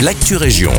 l'actu région.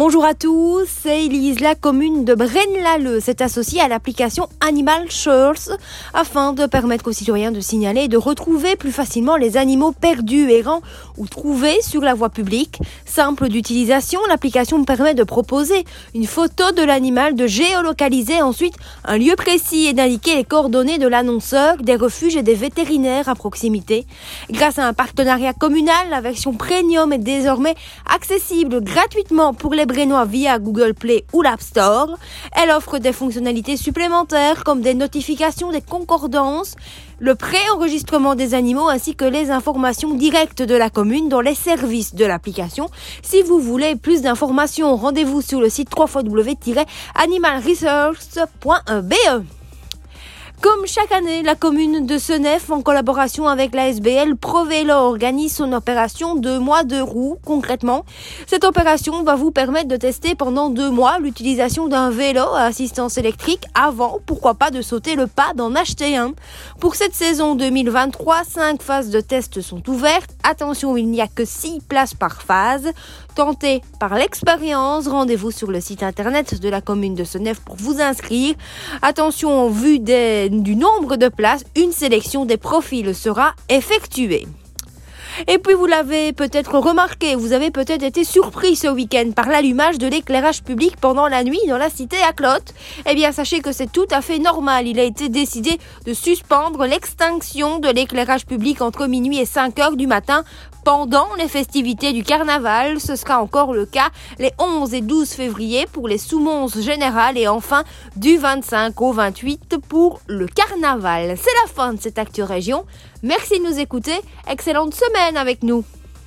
Bonjour à tous, c'est Elise. La commune de Braine-l'Alleud s'est associée à l'application Animal Shirts afin de permettre aux citoyens de signaler et de retrouver plus facilement les animaux perdus, errants ou trouvés sur la voie publique. Simple d'utilisation, l'application permet de proposer une photo de l'animal, de géolocaliser ensuite un lieu précis et d'indiquer les coordonnées de l'annonceur, des refuges et des vétérinaires à proximité. Grâce à un partenariat communal, la version premium est désormais accessible gratuitement pour les via Google Play ou l'App Store. Elle offre des fonctionnalités supplémentaires comme des notifications des concordances, le pré-enregistrement des animaux ainsi que les informations directes de la commune dans les services de l'application. Si vous voulez plus d'informations, rendez-vous sur le site www.animalresearch.be. Comme chaque année, la commune de Senef, en collaboration avec la SBL Provélo, organise son opération deux mois de roues. Concrètement, cette opération va vous permettre de tester pendant deux mois l'utilisation d'un vélo à assistance électrique avant, pourquoi pas, de sauter le pas d'en acheter un. Pour cette saison 2023, cinq phases de test sont ouvertes. Attention, il n'y a que six places par phase. Tentez par l'expérience, rendez-vous sur le site internet de la commune de Senef pour vous inscrire. Attention, en vue des du nombre de places, une sélection des profils sera effectuée. Et puis vous l'avez peut-être remarqué, vous avez peut-être été surpris ce week-end par l'allumage de l'éclairage public pendant la nuit dans la cité à Clotte. Eh bien sachez que c'est tout à fait normal, il a été décidé de suspendre l'extinction de l'éclairage public entre minuit et 5 heures du matin pendant les festivités du carnaval. Ce sera encore le cas les 11 et 12 février pour les sous-monces générales et enfin du 25 au 28 pour le carnaval. C'est la fin de cette Actu Région. Merci de nous écouter. Excellente semaine avec nous.